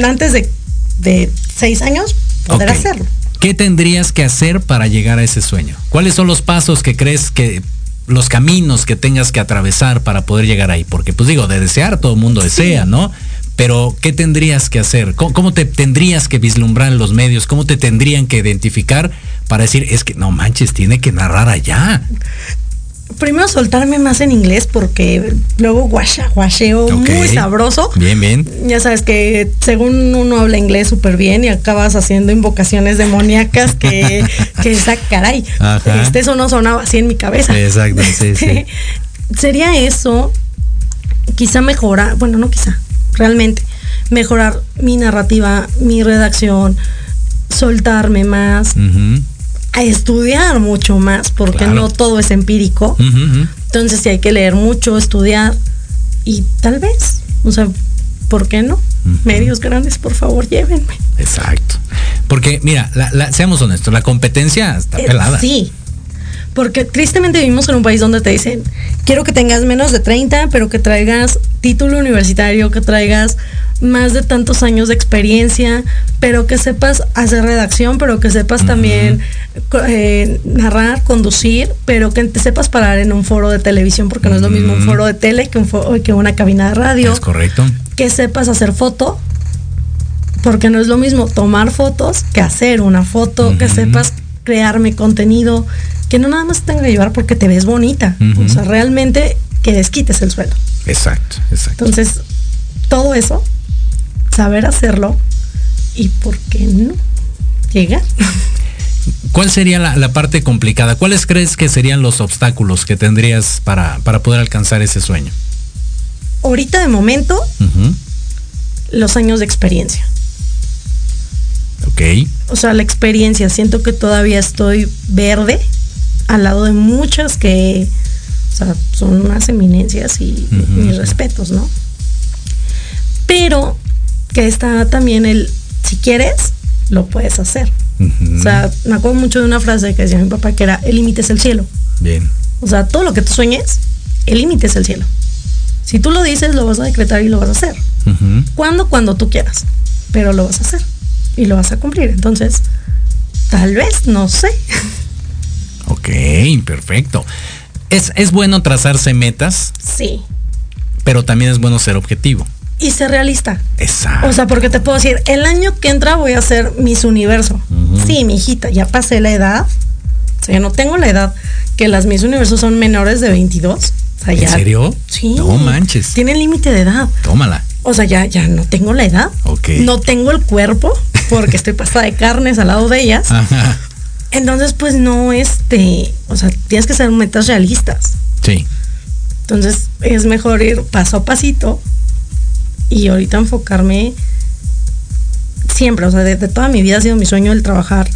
Antes de, de seis años, poder hacerlo. ¿Qué tendrías que hacer para llegar a ese sueño? ¿Cuáles son los pasos que crees que los caminos que tengas que atravesar para poder llegar ahí? Porque pues digo, de desear todo el mundo desea, ¿no? Pero ¿qué tendrías que hacer? ¿Cómo, te tendrías que vislumbrar los medios? ¿Cómo te tendrían que identificar para decir, es que no manches, tiene que narrar allá? Primero soltarme más en inglés porque luego guasha, guasheo muy sabroso. Bien, bien. Ya sabes que según uno habla inglés súper bien y acabas haciendo invocaciones demoníacas que, que esa caray. Este, eso no sonaba así en mi cabeza. Exacto, sí, sí. Este, sería eso, quizá mejorar, bueno, no quizá, realmente, mejorar mi narrativa, mi redacción, soltarme más a estudiar mucho más, porque no todo es empírico. Entonces sí hay que leer mucho, estudiar y tal vez, o sea, ¿por qué no? Medios grandes, por favor, llévenme. Exacto. Porque, mira, seamos honestos, la competencia está eh, pelada. sí. Porque tristemente vivimos en un país donde te dicen, quiero que tengas menos de 30, pero que traigas título universitario, que traigas más de tantos años de experiencia, pero que sepas hacer redacción, pero que sepas también eh, narrar, conducir, pero que te sepas parar en un foro de televisión, porque no es lo mismo un foro de tele que, un que una cabina de radio. Es correcto. Que sepas hacer foto, porque no es lo mismo tomar fotos que hacer una foto, que sepas crearme contenido, que no nada más te tenga que llevar porque te ves bonita, o sea, realmente que desquites el suelo. Exacto, exacto. Entonces, todo eso saber hacerlo y por qué no llegar. ¿Cuál sería la, parte complicada? ¿Cuáles crees que serían los obstáculos que tendrías para, para poder alcanzar ese sueño? Ahorita de momento, los años de experiencia. Ok. O sea, la experiencia, siento que todavía estoy verde al lado de muchas que o sea, son unas eminencias y mis respetos, ¿no? Pero que está también el, si quieres, lo puedes hacer. O sea, me acuerdo mucho de una frase que decía mi papá que era, el límite es el cielo. Bien. O sea, todo lo que tú sueñes, el límite es el cielo. Si tú lo dices, lo vas a decretar y lo vas a hacer. ¿Cuándo? Cuando tú quieras. Pero lo vas a hacer y lo vas a cumplir. Entonces, tal vez, no sé. Ok, perfecto. ¿Es, es bueno trazarse metas? Sí. Pero también es bueno ser objetivo y ser realista. Exacto. O sea, porque te puedo decir, el año que entra voy a ser Miss Universo. Sí, mi hijita, ya pasé la edad. O sea, ya no tengo la edad que las Miss Universo son menores de 22. O sea, ¿En serio? Sí. No manches. Tienen límite de edad. Tómala. O sea, ya, ya no tengo la edad. Ok. No tengo el cuerpo porque estoy pasada de carnes al lado de ellas. Ajá. Entonces, pues no, este, o sea, tienes que ser metas realistas. Sí. Entonces, es mejor ir paso a pasito y ahorita enfocarme siempre, o sea, de, toda mi vida ha sido mi sueño el trabajar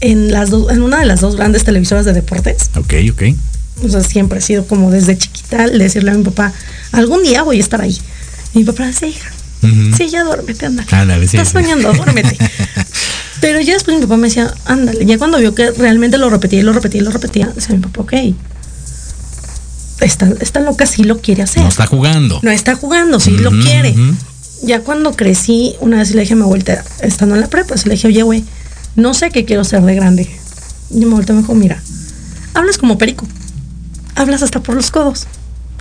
en las dos, en una de las dos grandes televisoras de deportes. Ok, ok. O sea, siempre ha sido como desde chiquita decirle a mi papá, algún día voy a estar ahí. Y mi papá decía, hija, sí, ya duérmete, anda. Ándale, sí, Estás soñando, duérmete. Pero ya después mi papá me decía, ándale. Ya cuando vio que realmente lo repetía y lo repetía y lo repetía, decía mi papá, ok, esta, esta loca sí lo quiere hacer. No está jugando. No está jugando, sí lo quiere. Ya cuando crecí, una vez le dije a mi abuelita, estando en la prepa, le dije, oye, güey, no sé qué quiero ser de grande. Y mi abuelita me dijo, mira, hablas como perico. Hablas hasta por los codos.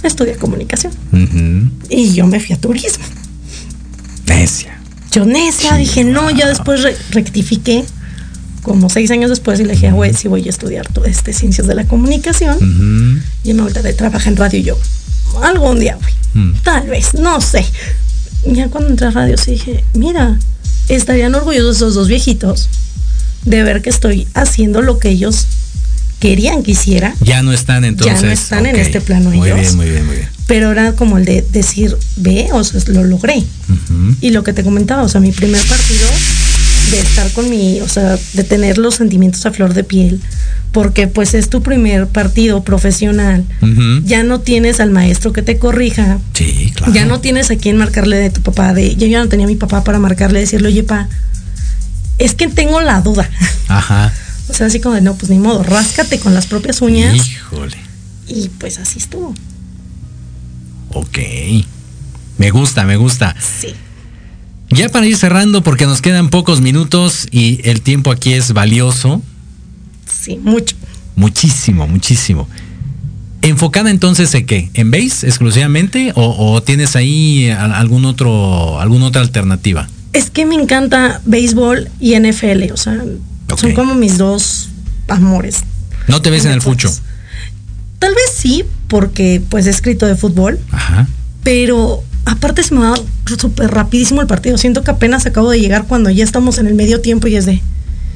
Estudia comunicación. Y yo me fui a turismo. Necia. Yo necia, dije, no, ya después rectifiqué como seis años después y le dije, güey, si voy a estudiar este, ciencias de la comunicación. Y me vuelta de trabajar en radio y yo, algún día, güey. Tal vez, no sé. ya cuando entré a radio sí dije, mira, estarían orgullosos esos dos viejitos de ver que estoy haciendo lo que ellos querían que hiciera. Ya no están entonces. Ya no están en este plano Muy ellos. bien, muy bien, muy bien. Pero era como el de decir, ve, o sea, lo logré. Y lo que te comentaba, o sea, mi primer partido de estar con mi, o sea, de tener los sentimientos a flor de piel, porque pues es tu primer partido profesional. Ya no tienes al maestro que te corrija, Sí, claro. ya no tienes a quien marcarle de tu papá, de yo ya no tenía a mi papá para marcarle, decirle, oye, pa, es que tengo la duda. Ajá. O sea, así como de, no, pues ni modo, ráscate con las propias uñas. Híjole. Y pues así estuvo. Ok. Me gusta, me gusta. Sí. Ya para ir cerrando, porque nos quedan pocos minutos y el tiempo aquí es valioso. Sí, mucho. Muchísimo, muchísimo. ¿Enfocada entonces en qué? ¿En base exclusivamente? ¿O, o tienes ahí algún otro, alguna otra alternativa? Es que me encanta béisbol y NFL, o sea, son como mis dos amores. ¿No te ves en el fucho? Tal vez sí, porque pues he escrito de fútbol, Ajá. pero aparte se me va súper rapidísimo el partido. Siento que apenas acabo de llegar cuando ya estamos en el medio tiempo y es de...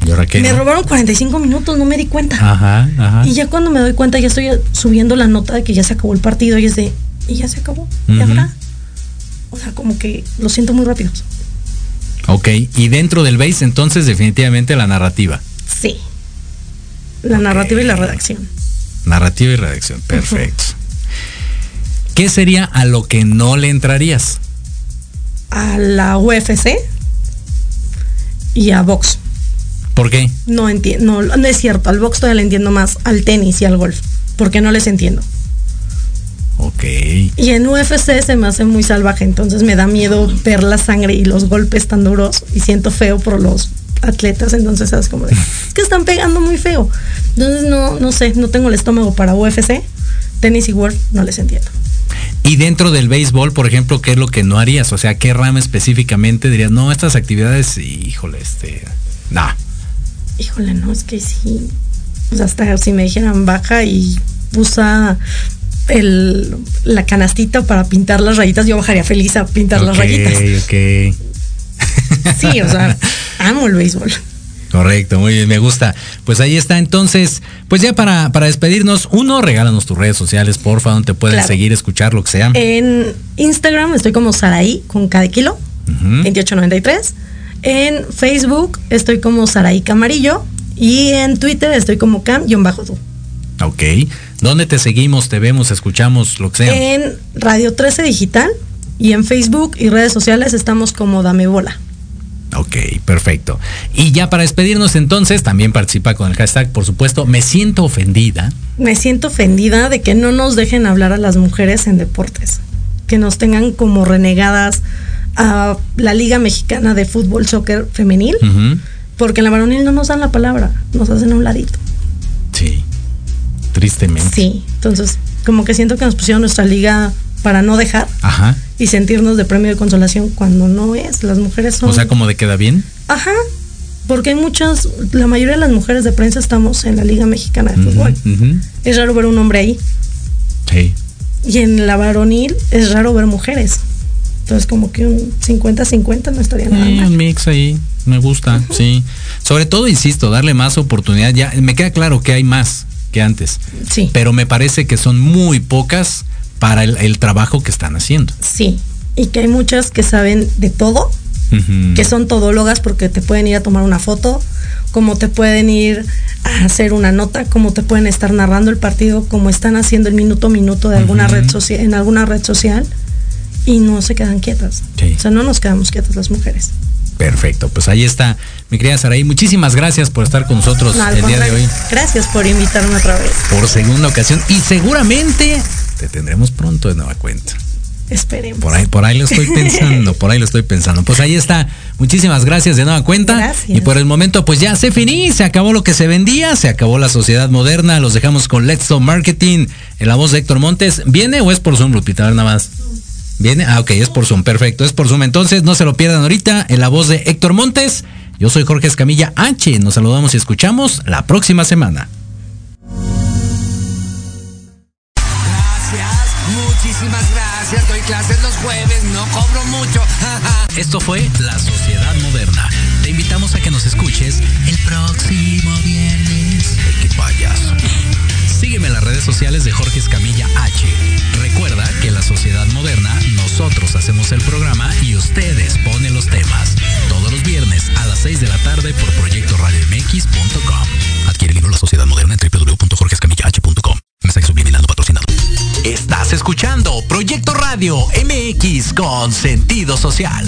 ¿Y ahora qué? Me robaron 45 minutos, no me di cuenta. Ajá, ajá. Y ya cuando me doy cuenta ya estoy subiendo la nota de que ya se acabó el partido y es de... Y ya se acabó. ¿Y ahora? O sea, como que lo siento muy rápido. Ok, y dentro del base entonces definitivamente la narrativa. Sí. La narrativa y la redacción. Narrativa y redacción, perfecto. ¿Qué sería a lo que no le entrarías? A la UFC y a box. ¿Por qué? No entiendo, no, no es cierto, al box todavía le entiendo más, al tenis y al golf, porque no les entiendo. Ok. Y en UFC se me hace muy salvaje, entonces me da miedo ver la sangre y los golpes tan duros y siento feo por los atletas, entonces es como de, es que están pegando muy feo. Entonces no, no sé, no tengo el estómago para UFC, tenis y golf, no les entiendo. Y dentro del béisbol, por ejemplo, ¿qué es lo que no harías? O sea, ¿qué rama específicamente dirías, no, estas actividades, híjole, este, no. Híjole, no, es que sí. Sea, hasta si me dijeran baja y usa el, la canastita para pintar las rayitas, yo bajaría feliz a pintar las rayitas. ok. Sí, o sea, amo el béisbol. Correcto, muy bien, me gusta. Pues ahí está, entonces, pues ya para, para despedirnos, uno, regálanos tus redes sociales, porfa, donde te pueden Claro. seguir, escuchar, lo que sea. En Instagram estoy como Saraí con cada kilo, Ujú. 2893. En Facebook estoy como Saraí Camarillo. Y en Twitter estoy como cam-tú. Ok. ¿Dónde te seguimos, te vemos, escuchamos, lo que sea? En Radio 13 Digital y en Facebook y redes sociales estamos como Dame Bola. Ok, perfecto. Y ya para despedirnos entonces, también participa con el hashtag, por supuesto, me siento ofendida. Me siento ofendida de que no nos dejen hablar a las mujeres en deportes, que nos tengan como renegadas a la Liga Mexicana de Fútbol Soccer Femenil, porque en la varonil no nos dan la palabra, nos hacen a un ladito. Sí, tristemente. Sí, entonces como que siento que nos pusieron nuestra liga para no dejar Ajá. y sentirnos de premio de consolación cuando no es. Las mujeres son... O sea, como de queda bien. Ajá, porque hay muchas, la mayoría de las mujeres de prensa estamos en la Liga Mexicana de Fútbol. ujú. Es raro ver un hombre ahí. Sí. Y en la varonil es raro ver mujeres. Entonces como que un 50-50 no estaría nada Sí, mal. un mix ahí, me gusta, sí. Sobre todo, insisto, darle más oportunidad. Ya me queda claro que hay más que antes, Sí, pero me parece que son muy pocas para el, el trabajo que están haciendo. sí. Y que hay muchas que saben de todo, que son todólogas porque te pueden ir a tomar una foto, como te pueden ir a hacer una nota, como te pueden estar narrando el partido, como están haciendo el minuto a minuto de alguna red social, en alguna red social y no se quedan quietas. Sí. O sea, no nos quedamos quietas las mujeres. Perfecto, pues ahí está, mi querida Saraí. Muchísimas gracias por estar con nosotros No, el día de hoy Gracias por invitarme otra vez. por segunda ocasión y seguramente te tendremos pronto de nueva cuenta. Esperemos. Por ahí, por ahí lo estoy pensando, por ahí lo estoy pensando. Pues ahí está. Muchísimas gracias de nueva cuenta. Gracias. Y por el momento, pues ya se finí, se acabó lo que se vendía, se acabó la sociedad moderna. Los dejamos con Let's Go Marketing en la voz de Héctor Montes. ¿Viene o es por Zoom, Lupita? A ver, nada más. ¿Viene? Ah, ok, es por Zoom, perfecto. Es por Zoom. Entonces, no se lo pierdan ahorita en la voz de Héctor Montes. Yo soy Jorge Escamilla H. Nos saludamos y escuchamos la próxima semana. Gracias, Muchísimas gracias, doy clases los jueves, no cobro mucho. Esto fue La Sociedad Moderna. Te invitamos a que nos escuches el próximo viernes. Sígueme en las redes sociales de Jorge Escamilla H. Recuerda que Sociedad Moderna nosotros hacemos el programa y ustedes ponen los temas. Todos los viernes a las 6 de la tarde por proyectoradiomx.com. Adquiere el libro La Sociedad Moderna en www.jorgescamillah.com. Mensaje subliminal patrocinado. Estás escuchando Proyecto Radio MX con sentido social.